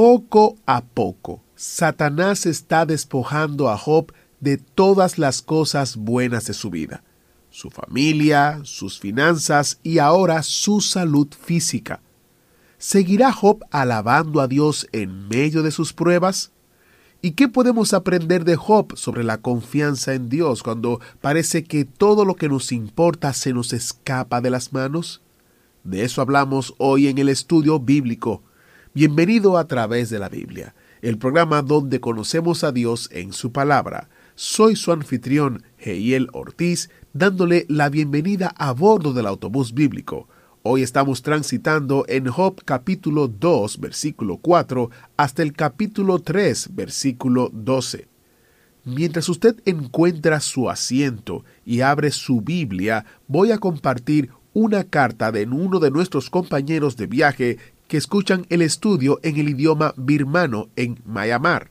Poco a poco, Satanás está despojando a Job de todas las cosas buenas de su vida, su familia, sus finanzas y ahora su salud física. ¿Seguirá Job alabando a Dios en medio de sus pruebas? ¿Y qué podemos aprender de Job sobre la confianza en Dios cuando parece que todo lo que nos importa se nos escapa de las manos? De eso hablamos hoy en el estudio bíblico. Bienvenido a través de la Biblia, el programa donde conocemos a Dios en su palabra. Soy su anfitrión, Heiel Ortiz, dándole la bienvenida a bordo del autobús bíblico. Hoy estamos transitando en Job capítulo 2, versículo 4, hasta el capítulo 3, versículo 12. Mientras usted encuentra su asiento y abre su Biblia, voy a compartir una carta de uno de nuestros compañeros de viaje que escuchan el estudio en el idioma birmano en Myanmar.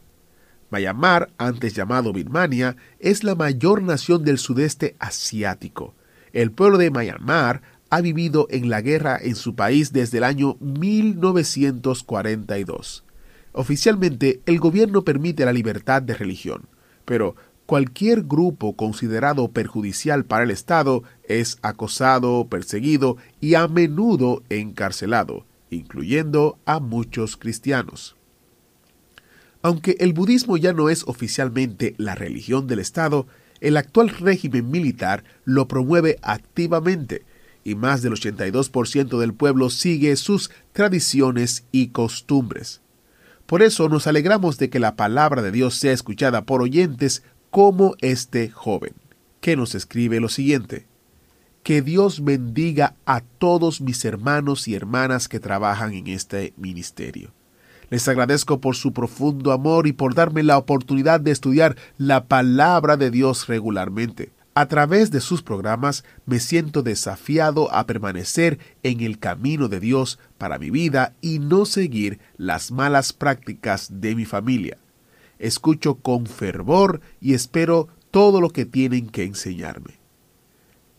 Myanmar, antes llamado Birmania, es la mayor nación del sudeste asiático. El pueblo de Myanmar ha vivido en la guerra en su país desde el año 1942. Oficialmente, el gobierno permite la libertad de religión, pero cualquier grupo considerado perjudicial para el Estado es acosado, perseguido y a menudo encarcelado, incluyendo a muchos cristianos. Aunque el budismo ya no es oficialmente la religión del Estado, el actual régimen militar lo promueve activamente y más del 82% del pueblo sigue sus tradiciones y costumbres. Por eso nos alegramos de que la palabra de Dios sea escuchada por oyentes como este joven, que nos escribe lo siguiente. Que Dios bendiga a todos mis hermanos y hermanas que trabajan en este ministerio. Les agradezco por su profundo amor y por darme la oportunidad de estudiar la palabra de Dios regularmente. A través de sus programas me siento desafiado a permanecer en el camino de Dios para mi vida y no seguir las malas prácticas de mi familia. Escucho con fervor y espero todo lo que tienen que enseñarme.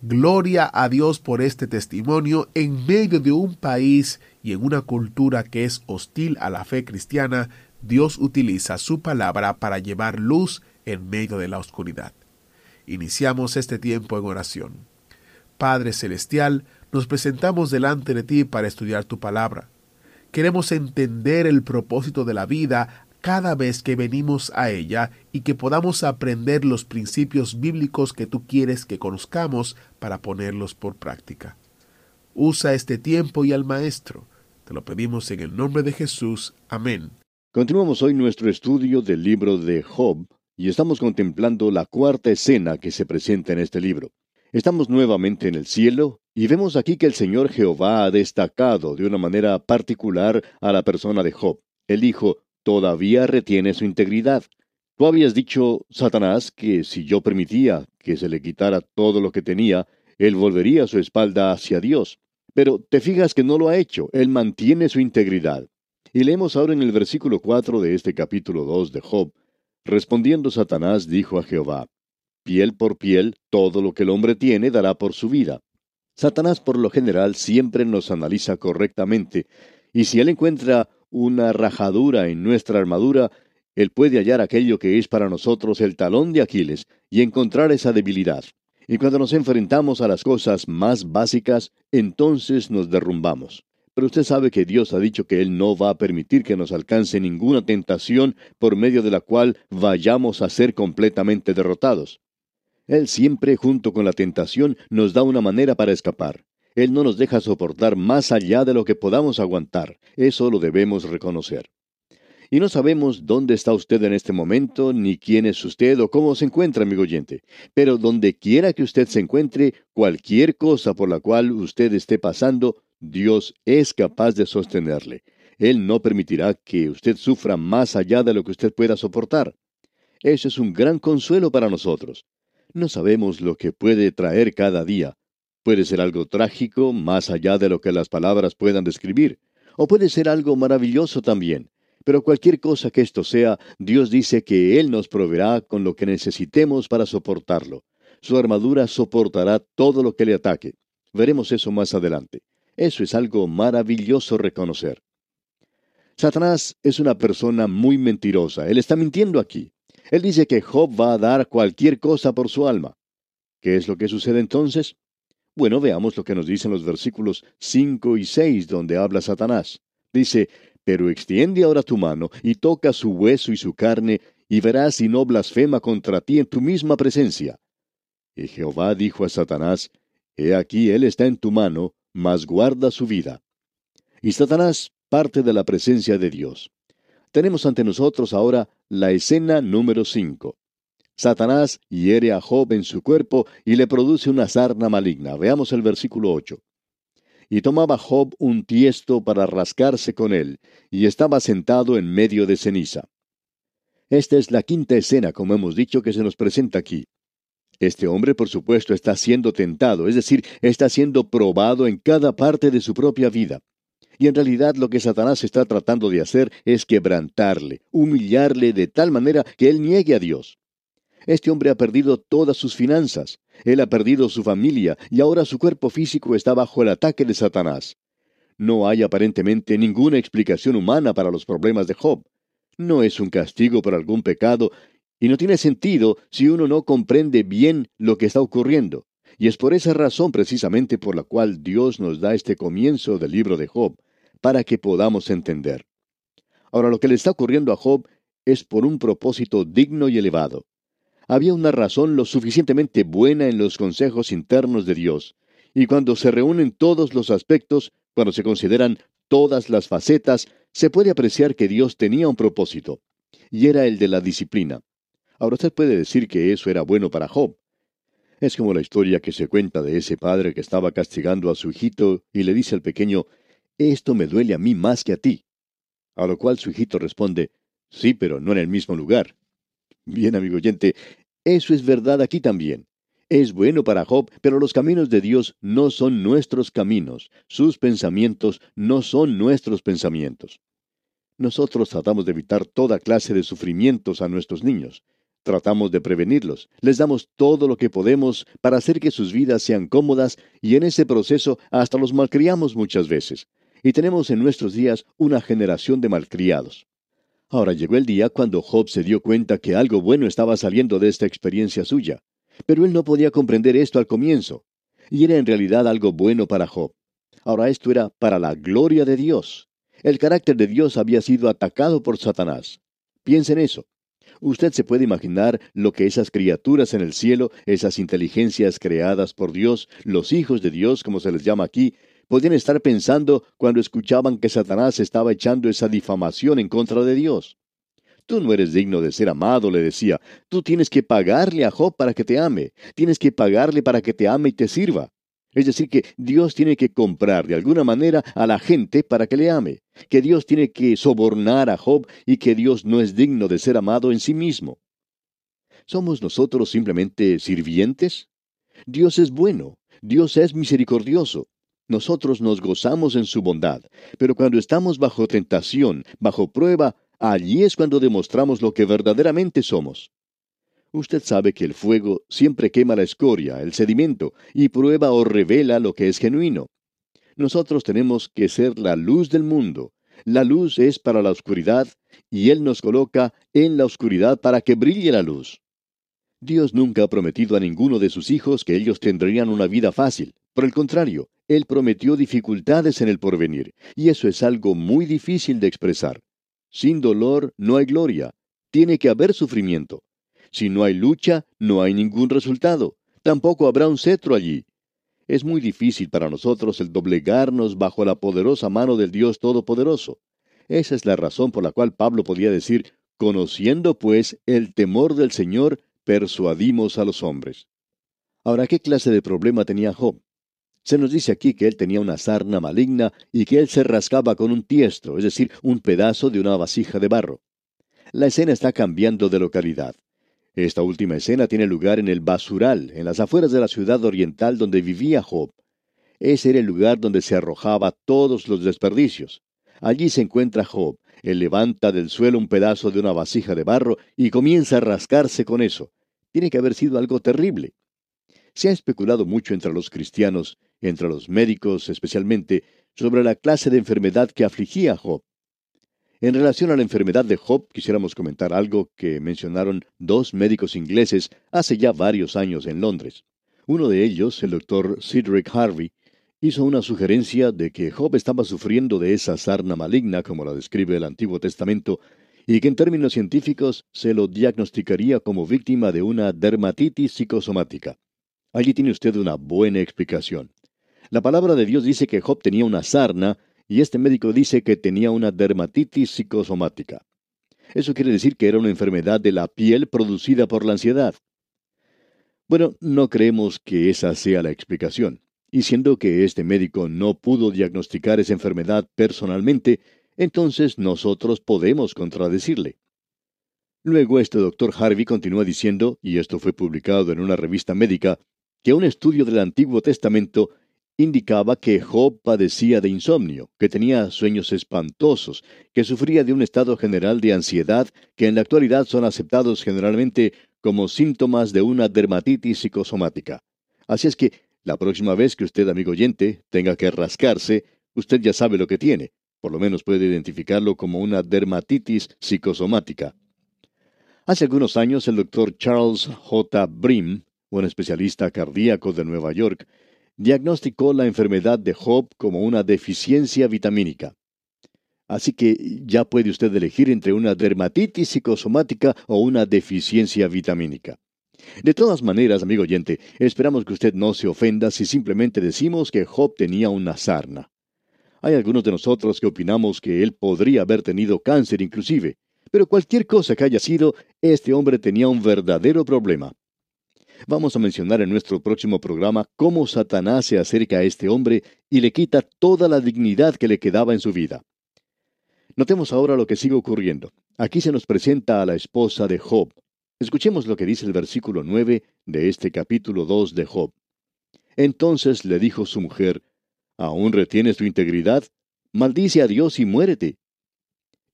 Gloria a Dios por este testimonio en medio de un país y en una cultura que es hostil a la fe cristiana. Dios utiliza su palabra para llevar luz en medio de la oscuridad. Iniciamos este tiempo en oración. Padre Celestial, nos presentamos delante de ti para estudiar tu palabra. Queremos entender el propósito de la vida cada vez que venimos a ella y que podamos aprender los principios bíblicos que tú quieres que conozcamos para ponerlos por práctica. Usa este tiempo y al Maestro. Te lo pedimos en el nombre de Jesús. Amén. Continuamos hoy nuestro estudio del libro de Job y estamos contemplando la cuarta escena que se presenta en este libro. Estamos nuevamente en el cielo y vemos aquí que el Señor Jehová ha destacado de una manera particular a la persona de Job. Él dijo, todavía retiene su integridad. Tú habías dicho, Satanás, que si yo permitía que se le quitara todo lo que tenía, él volvería su espalda hacia Dios. Pero te fijas que no lo ha hecho, él mantiene su integridad. Y leemos ahora en el versículo 4 de este capítulo 2 de Job, respondiendo Satanás dijo a Jehová, piel por piel, todo lo que el hombre tiene dará por su vida. Satanás por lo general siempre nos analiza correctamente, y si él encuentra una rajadura en nuestra armadura, Él puede hallar aquello que es para nosotros el talón de Aquiles y encontrar esa debilidad. Y cuando nos enfrentamos a las cosas más básicas, entonces nos derrumbamos. Pero usted sabe que Dios ha dicho que Él no va a permitir que nos alcance ninguna tentación por medio de la cual vayamos a ser completamente derrotados. Él siempre, junto con la tentación, nos da una manera para escapar. Él no nos deja soportar más allá de lo que podamos aguantar. Eso lo debemos reconocer. Y no sabemos dónde está usted en este momento, ni quién es usted o cómo se encuentra, amigo oyente. Pero donde quiera que usted se encuentre, cualquier cosa por la cual usted esté pasando, Dios es capaz de sostenerle. Él no permitirá que usted sufra más allá de lo que usted pueda soportar. Eso es un gran consuelo para nosotros. No sabemos lo que puede traer cada día. Puede ser algo trágico, más allá de lo que las palabras puedan describir, o puede ser algo maravilloso también. Pero cualquier cosa que esto sea, Dios dice que Él nos proveerá con lo que necesitemos para soportarlo. Su armadura soportará todo lo que le ataque. Veremos eso más adelante. Eso es algo maravilloso reconocer. Satanás es una persona muy mentirosa. Él está mintiendo aquí. Él dice que Job va a dar cualquier cosa por su alma. ¿Qué es lo que sucede entonces? Bueno, veamos lo que nos dicen los versículos 5 y 6 donde habla Satanás. Dice, pero extiende ahora tu mano y toca su hueso y su carne, y verás si no blasfema contra ti en tu misma presencia. Y Jehová dijo a Satanás, He aquí él está en tu mano, mas guarda su vida. Y Satanás parte de la presencia de Dios. Tenemos ante nosotros ahora la escena número 5. Satanás hiere a Job en su cuerpo y le produce una sarna maligna. Veamos el versículo 8. Y tomaba Job un tiesto para rascarse con él, y estaba sentado en medio de ceniza. Esta es la quinta escena, como hemos dicho, que se nos presenta aquí. Este hombre, por supuesto, está siendo tentado, es decir, está siendo probado en cada parte de su propia vida. Y en realidad lo que Satanás está tratando de hacer es quebrantarle, humillarle de tal manera que él niegue a Dios. Este hombre ha perdido todas sus finanzas, él ha perdido su familia y ahora su cuerpo físico está bajo el ataque de Satanás. No hay aparentemente ninguna explicación humana para los problemas de Job. No es un castigo por algún pecado y no tiene sentido si uno no comprende bien lo que está ocurriendo. Y es por esa razón precisamente por la cual Dios nos da este comienzo del libro de Job, para que podamos entender. Ahora, lo que le está ocurriendo a Job es por un propósito digno y elevado. Había una razón lo suficientemente buena en los consejos internos de Dios, y cuando se reúnen todos los aspectos, cuando se consideran todas las facetas, se puede apreciar que Dios tenía un propósito, y era el de la disciplina. Ahora usted puede decir que eso era bueno para Job. Es como la historia que se cuenta de ese padre que estaba castigando a su hijito y le dice al pequeño, esto me duele a mí más que a ti. A lo cual su hijito responde, sí, pero no en el mismo lugar. Bien, amigo oyente, eso es verdad aquí también. Es bueno para Job, pero los caminos de Dios no son nuestros caminos, sus pensamientos no son nuestros pensamientos. Nosotros tratamos de evitar toda clase de sufrimientos a nuestros niños. Tratamos de prevenirlos, les damos todo lo que podemos para hacer que sus vidas sean cómodas y en ese proceso hasta los malcriamos muchas veces y tenemos en nuestros días una generación de malcriados. Ahora llegó el día cuando Job se dio cuenta que algo bueno estaba saliendo de esta experiencia suya, pero él no podía comprender esto al comienzo, y era en realidad algo bueno para Job. Ahora esto era para la gloria de Dios. El carácter de Dios había sido atacado por Satanás. Piensen eso. Usted se puede imaginar lo que esas criaturas en el cielo, esas inteligencias creadas por Dios, los hijos de Dios, como se les llama aquí, podían estar pensando cuando escuchaban que Satanás estaba echando esa difamación en contra de Dios. Tú no eres digno de ser amado, le decía. Tú tienes que pagarle a Job para que te ame. Tienes que pagarle para que te ame y te sirva. Es decir, que Dios tiene que comprar de alguna manera a la gente para que le ame, que Dios tiene que sobornar a Job y que Dios no es digno de ser amado en sí mismo. ¿Somos nosotros simplemente sirvientes? Dios es bueno, Dios es misericordioso, nosotros nos gozamos en su bondad, pero cuando estamos bajo tentación, bajo prueba, allí es cuando demostramos lo que verdaderamente somos. Usted sabe que el fuego siempre quema la escoria, el sedimento, y prueba o revela lo que es genuino. Nosotros tenemos que ser la luz del mundo. La luz es para la oscuridad, y Él nos coloca en la oscuridad para que brille la luz. Dios nunca ha prometido a ninguno de sus hijos que ellos tendrían una vida fácil. Por el contrario, Él prometió dificultades en el porvenir, y eso es algo muy difícil de expresar. Sin dolor no hay gloria. Tiene que haber sufrimiento. Si no hay lucha, no hay ningún resultado. Tampoco habrá un cetro allí. Es muy difícil para nosotros el doblegarnos bajo la poderosa mano del Dios Todopoderoso. Esa es la razón por la cual Pablo podía decir, conociendo pues el temor del Señor, persuadimos a los hombres. Ahora, ¿qué clase de problema tenía Job? Se nos dice aquí que él tenía una sarna maligna y que él se rascaba con un tiesto, es decir, un pedazo de una vasija de barro. La escena está cambiando de localidad. Esta última escena tiene lugar en el basural, en las afueras de la ciudad oriental donde vivía Job. Ese era el lugar donde se arrojaba todos los desperdicios. Allí se encuentra Job. Él levanta del suelo un pedazo de una vasija de barro y comienza a rascarse con eso. Tiene que haber sido algo terrible. Se ha especulado mucho entre los cristianos entre los médicos especialmente, sobre la clase de enfermedad que afligía a Job. En relación a la enfermedad de Job, quisiéramos comentar algo que mencionaron dos médicos ingleses hace ya varios años en Londres. Uno de ellos, el doctor Cedric Harvey, hizo una sugerencia de que Job estaba sufriendo de esa sarna maligna, como la describe el Antiguo Testamento, y que en términos científicos se lo diagnosticaría como víctima de una dermatitis psicosomática. Allí tiene usted una buena explicación. La palabra de Dios dice que Job tenía una sarna y este médico dice que tenía una dermatitis psicosomática. Eso quiere decir que era una enfermedad de la piel producida por la ansiedad. Bueno, no creemos que esa sea la explicación. Y siendo que este médico no pudo diagnosticar esa enfermedad personalmente, entonces nosotros podemos contradecirle. Luego este doctor Harvey continúa diciendo, y esto fue publicado en una revista médica, que un estudio del Antiguo Testamento indicaba que Job padecía de insomnio, que tenía sueños espantosos, que sufría de un estado general de ansiedad que en la actualidad son aceptados generalmente como síntomas de una dermatitis psicosomática. Así es que la próxima vez que usted, amigo oyente, tenga que rascarse, usted ya sabe lo que tiene. Por lo menos puede identificarlo como una dermatitis psicosomática. Hace algunos años el doctor Charles J. Brim, un especialista cardíaco de Nueva York, diagnosticó la enfermedad de Job como una deficiencia vitamínica. Así que ya puede usted elegir entre una dermatitis psicosomática o una deficiencia vitamínica. De todas maneras, amigo oyente, esperamos que usted no se ofenda si simplemente decimos que Job tenía una sarna. Hay algunos de nosotros que opinamos que él podría haber tenido cáncer inclusive, pero cualquier cosa que haya sido, este hombre tenía un verdadero problema. Vamos a mencionar en nuestro próximo programa cómo Satanás se acerca a este hombre y le quita toda la dignidad que le quedaba en su vida. Notemos ahora lo que sigue ocurriendo. Aquí se nos presenta a la esposa de Job. Escuchemos lo que dice el versículo 9 de este capítulo 2 de Job. Entonces le dijo su mujer, ¿Aún retienes tu integridad? Maldice a Dios y muérete.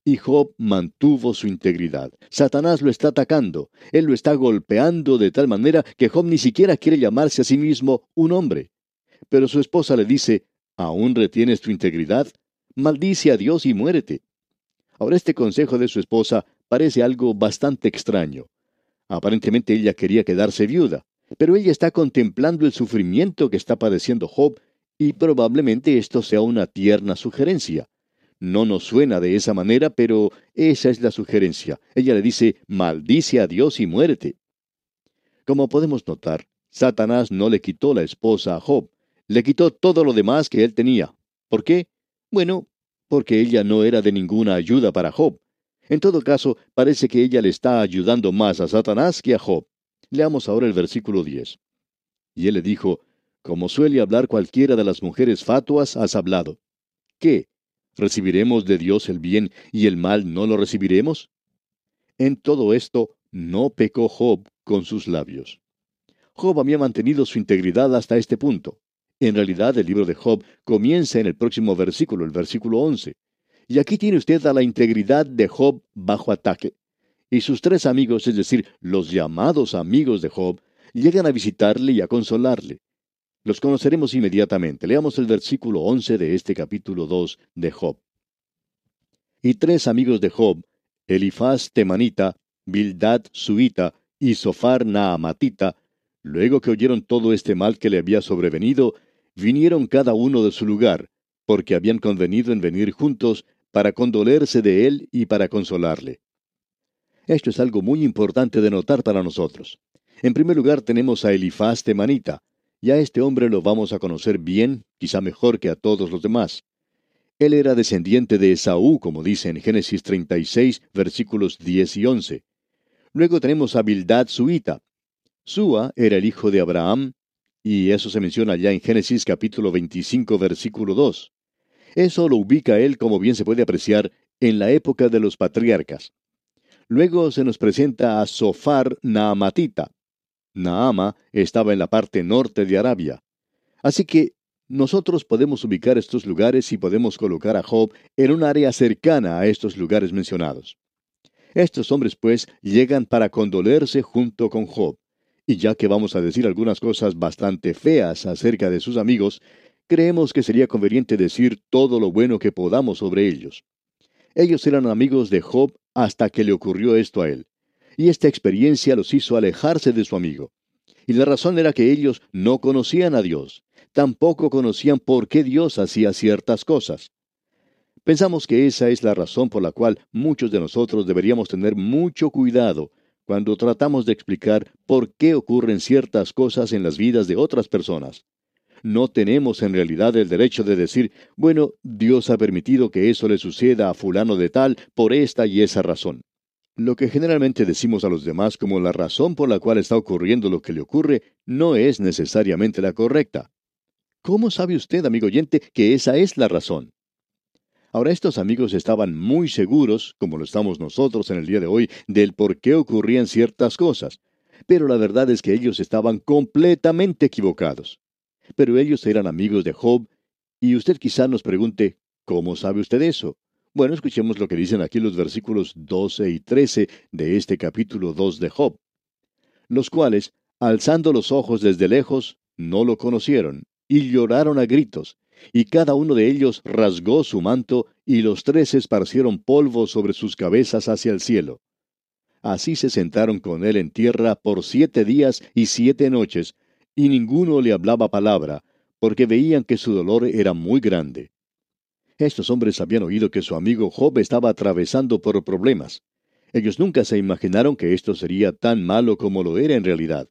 Y Job mantuvo su integridad. Satanás lo está atacando. Él lo está golpeando de tal manera que Job ni siquiera quiere llamarse a sí mismo un hombre. Pero su esposa le dice, ¿aún retienes tu integridad? Maldice a Dios y muérete. Ahora este consejo de su esposa parece algo bastante extraño. Aparentemente ella quería quedarse viuda, pero ella está contemplando el sufrimiento que está padeciendo Job y probablemente esto sea una tierna sugerencia. No nos suena de esa manera, pero esa es la sugerencia. Ella le dice, maldice a Dios y muérete. Como podemos notar, Satanás no le quitó la esposa a Job, le quitó todo lo demás que él tenía. ¿Por qué? Bueno, porque ella no era de ninguna ayuda para Job. En todo caso, parece que ella le está ayudando más a Satanás que a Job. Leamos ahora el versículo 10. Y él le dijo, Como suele hablar cualquiera de las mujeres fatuas, has hablado. ¿Qué? ¿Recibiremos de Dios el bien y el mal no lo recibiremos? En todo esto no pecó Job con sus labios. Job había mantenido su integridad hasta este punto. En realidad el libro de Job comienza en el próximo versículo, el versículo 11. Y aquí tiene usted a la integridad de Job bajo ataque. Y sus tres amigos, es decir, los llamados amigos de Job, llegan a visitarle y a consolarle. Los conoceremos inmediatamente. Leamos el versículo 11 de este capítulo 2 de Job. Y tres amigos de Job, Elifaz temanita, Bildad suita y Sofar naamatita, luego que oyeron todo este mal que le había sobrevenido, vinieron cada uno de su lugar, porque habían convenido en venir juntos para condolerse de él y para consolarle. Esto es algo muy importante de notar para nosotros. En primer lugar tenemos a Elifaz temanita, y a este hombre lo vamos a conocer bien, quizá mejor que a todos los demás. Él era descendiente de Esaú, como dice en Génesis 36, versículos 10 y 11. Luego tenemos a Bildad Suita. Sua era el hijo de Abraham, Y eso se menciona ya en Génesis capítulo 25, versículo 2. Eso lo ubica él, como bien se puede apreciar, en la época de los patriarcas. Luego se nos presenta a Sofar Naamatita. Naama estaba en la parte norte de Arabia. Así que nosotros podemos ubicar estos lugares y podemos colocar a Job en un área cercana a estos lugares mencionados. Estos hombres, pues, llegan para condolerse junto con Job. Y ya que vamos a decir algunas cosas bastante feas acerca de sus amigos, creemos que sería conveniente decir todo lo bueno que podamos sobre ellos. Ellos eran amigos de Job hasta que le ocurrió esto a él. Y esta experiencia los hizo alejarse de su amigo. Y la razón era que ellos no conocían a Dios, tampoco conocían por qué Dios hacía ciertas cosas. Pensamos que esa es la razón por la cual muchos de nosotros deberíamos tener mucho cuidado cuando tratamos de explicar por qué ocurren ciertas cosas en las vidas de otras personas. No tenemos en realidad el derecho de decir, bueno, Dios ha permitido que eso le suceda a fulano de tal por esta y esa razón. Lo que generalmente decimos a los demás como la razón por la cual está ocurriendo lo que le ocurre no es necesariamente la correcta. ¿Cómo sabe usted, amigo oyente, que esa es la razón? Ahora estos amigos estaban muy seguros, como lo estamos nosotros en el día de hoy, del por qué ocurrían ciertas cosas. Pero la verdad es que ellos estaban completamente equivocados. Pero ellos eran amigos de Job, y usted quizá nos pregunte, ¿cómo sabe usted eso? Bueno, escuchemos lo que dicen aquí los versículos 12 y 13 de este capítulo 2 de Job, los cuales, alzando los ojos desde lejos, no lo conocieron, y lloraron a gritos, y cada uno de ellos rasgó su manto, y los tres esparcieron polvo sobre sus cabezas hacia el cielo. Así se sentaron con él en tierra por siete días y siete noches, y ninguno le hablaba palabra, porque veían que su dolor era muy grande. Estos hombres habían oído que su amigo Job estaba atravesando por problemas. Ellos nunca se imaginaron que esto sería tan malo como lo era en realidad.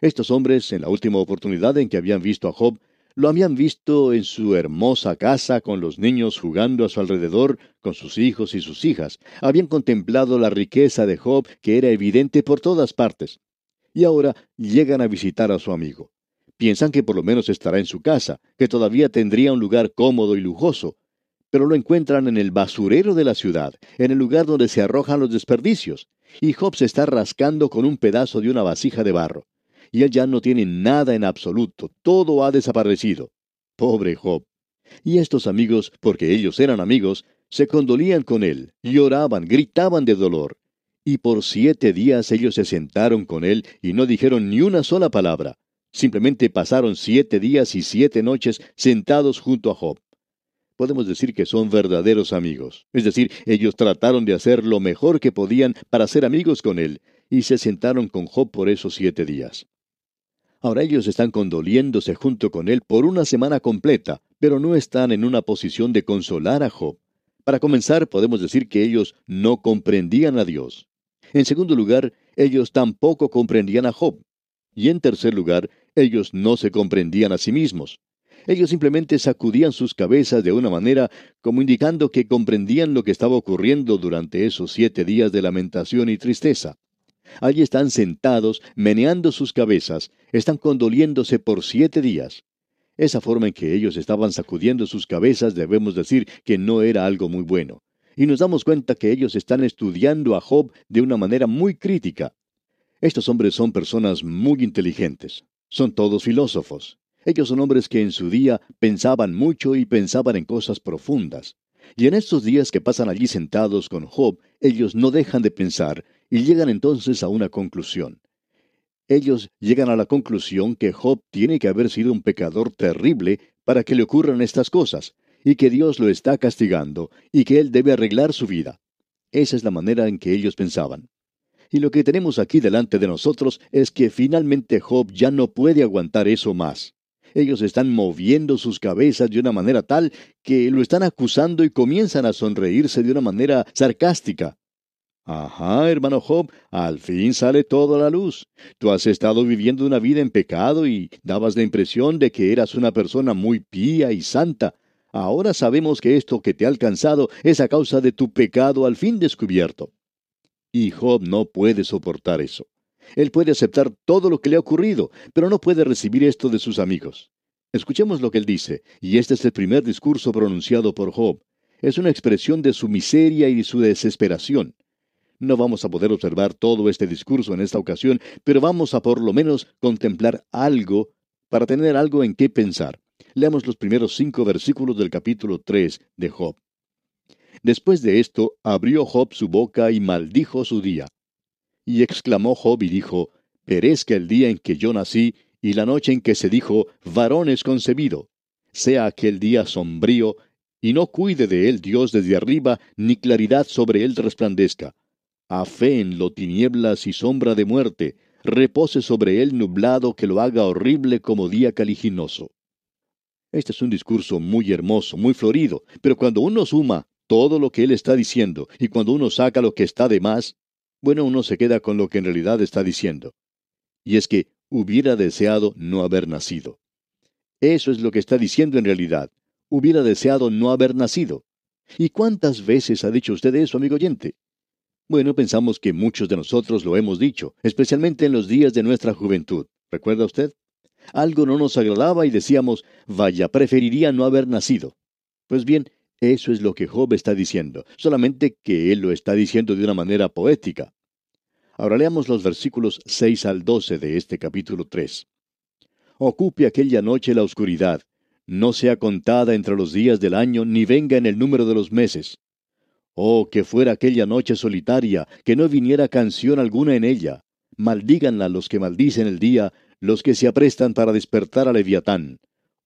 Estos hombres, en la última oportunidad en que habían visto a Job, lo habían visto en su hermosa casa con los niños jugando a su alrededor, con sus hijos y sus hijas. Habían contemplado la riqueza de Job, que era evidente por todas partes. Y ahora llegan a visitar a su amigo. Piensan que por lo menos estará en su casa, que todavía tendría un lugar cómodo y lujoso, pero lo encuentran en el basurero de la ciudad, en el lugar donde se arrojan los desperdicios, y Job se está rascando con un pedazo de una vasija de barro y él ya no tiene nada en absoluto, todo ha desaparecido. Pobre Job. Y estos amigos, porque ellos eran amigos, se condolían con él, lloraban, gritaban de dolor. Y por siete días ellos se sentaron con él y no dijeron ni una sola palabra. Simplemente pasaron siete días y siete noches sentados junto a Job. Podemos decir que son verdaderos amigos. Es decir, ellos trataron de hacer lo mejor que podían para ser amigos con él, y se sentaron con Job por esos siete días. Ahora ellos están condoliéndose junto con él por una semana completa, pero no están en una posición de consolar a Job. Para comenzar, podemos decir que ellos no comprendían a Dios. En segundo lugar, ellos tampoco comprendían a Job. Y en tercer lugar, ellos no se comprendían a sí mismos. Ellos simplemente sacudían sus cabezas de una manera como indicando que comprendían lo que estaba ocurriendo durante esos siete días de lamentación y tristeza. Allí están sentados, meneando sus cabezas, están condoliéndose por siete días. Esa forma en que ellos estaban sacudiendo sus cabezas debemos decir que no era algo muy bueno. Y nos damos cuenta que ellos están estudiando a Job de una manera muy crítica. Estos hombres son personas muy inteligentes. Son todos filósofos. Ellos son hombres que en su día pensaban mucho y pensaban en cosas profundas. Y en estos días que pasan allí sentados con Job, ellos no dejan de pensar y llegan entonces a una conclusión. Ellos llegan a la conclusión que Job tiene que haber sido un pecador terrible para que le ocurran estas cosas, y que Dios lo está castigando, y que él debe arreglar su vida. Esa es la manera en que ellos pensaban. Y lo que tenemos aquí delante de nosotros es que finalmente Job ya no puede aguantar eso más. Ellos están moviendo sus cabezas de una manera tal que lo están acusando y comienzan a sonreírse de una manera sarcástica. Ajá, hermano Job, al fin sale todo a la luz. Tú has estado viviendo una vida en pecado y dabas la impresión de que eras una persona muy pía y santa. Ahora sabemos que esto que te ha alcanzado es a causa de tu pecado al fin descubierto. Y Job no puede soportar eso. Él puede aceptar todo lo que le ha ocurrido, pero no puede recibir esto de sus amigos. Escuchemos lo que él dice, y este es el primer discurso pronunciado por Job. Es una expresión de su miseria y su desesperación. No vamos a poder observar todo este discurso en esta ocasión, pero vamos a por lo menos contemplar algo para tener algo en qué pensar. Leamos los primeros cinco versículos del capítulo 3 de Job. Después de esto, abrió Job su boca y maldijo su día. Y exclamó Job y dijo, Perezca el día en que yo nací, y la noche en que se dijo, varón es concebido. Sea aquel día sombrío, y no cuide de él Dios desde arriba, ni claridad sobre él resplandezca. A fe en lo tinieblas y sombra de muerte, repose sobre él nublado que lo haga horrible como día caliginoso. Este es un discurso muy hermoso, muy florido, pero cuando uno suma todo lo que él está diciendo y cuando uno saca lo que está de más, bueno, uno se queda con lo que en realidad está diciendo. Y es que hubiera deseado no haber nacido. Eso es lo que está diciendo en realidad. Hubiera deseado no haber nacido. ¿Y cuántas veces ha dicho usted eso, amigo oyente? Bueno, pensamos que muchos de nosotros lo hemos dicho, especialmente en los días de nuestra juventud. ¿Recuerda usted? Algo no nos agradaba y decíamos, vaya, preferiría no haber nacido. Pues bien, eso es lo que Job está diciendo, solamente que él lo está diciendo de una manera poética. Ahora leamos los versículos 6 al 12 de este capítulo 3. Ocupe aquella noche la oscuridad, no sea contada entre los días del año, ni venga en el número de los meses. Oh, que fuera aquella noche solitaria, que no viniera canción alguna en ella. Maldíganla los que maldicen el día, los que se aprestan para despertar a Leviatán.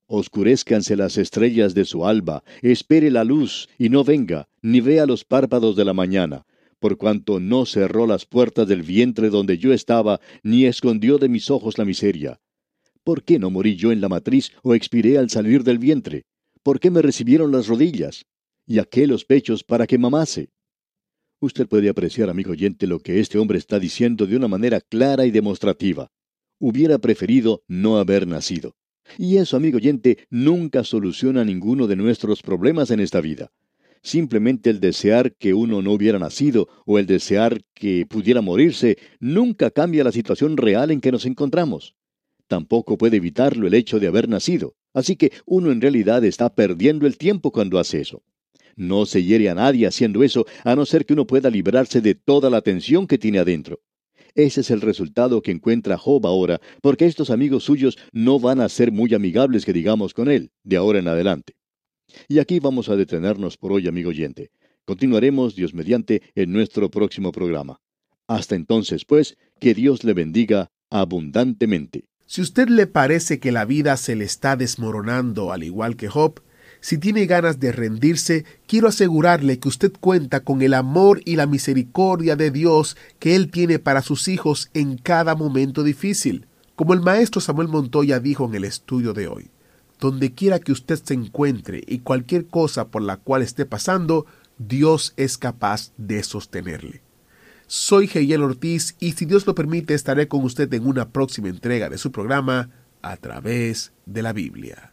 Oscurezcanse las estrellas de su alba, espere la luz, y no venga, ni vea los párpados de la mañana, por cuanto no cerró las puertas del vientre donde yo estaba, ni escondió de mis ojos la miseria. ¿Por qué no morí yo en la matriz o expiré al salir del vientre? ¿Por qué me recibieron las rodillas? ¿Y aqué los pechos para que mamase? Usted puede apreciar, amigo oyente, lo que este hombre está diciendo de una manera clara y demostrativa. Hubiera preferido no haber nacido. Y eso, amigo oyente, nunca soluciona ninguno de nuestros problemas en esta vida. Simplemente el desear que uno no hubiera nacido o el desear que pudiera morirse nunca cambia la situación real en que nos encontramos. Tampoco puede evitarlo el hecho de haber nacido. Así que uno en realidad está perdiendo el tiempo cuando hace eso. No se hiere a nadie haciendo eso, a no ser que uno pueda librarse de toda la tensión que tiene adentro. Ese es el resultado que encuentra Job ahora, porque estos amigos suyos no van a ser muy amigables que digamos con él, de ahora en adelante. Y aquí vamos a detenernos por hoy, amigo oyente. Continuaremos, Dios mediante, en nuestro próximo programa. Hasta entonces, pues, que Dios le bendiga abundantemente. Si usted le parece que la vida se le está desmoronando al igual que Job, si tiene ganas de rendirse, quiero asegurarle que usted cuenta con el amor y la misericordia de Dios que Él tiene para sus hijos en cada momento difícil. Como el maestro Samuel Montoya dijo en el estudio de hoy, donde quiera que usted se encuentre y cualquier cosa por la cual esté pasando, Dios es capaz de sostenerle. Soy Geyel Ortiz y si Dios lo permite estaré con usted en una próxima entrega de su programa a través de la Biblia.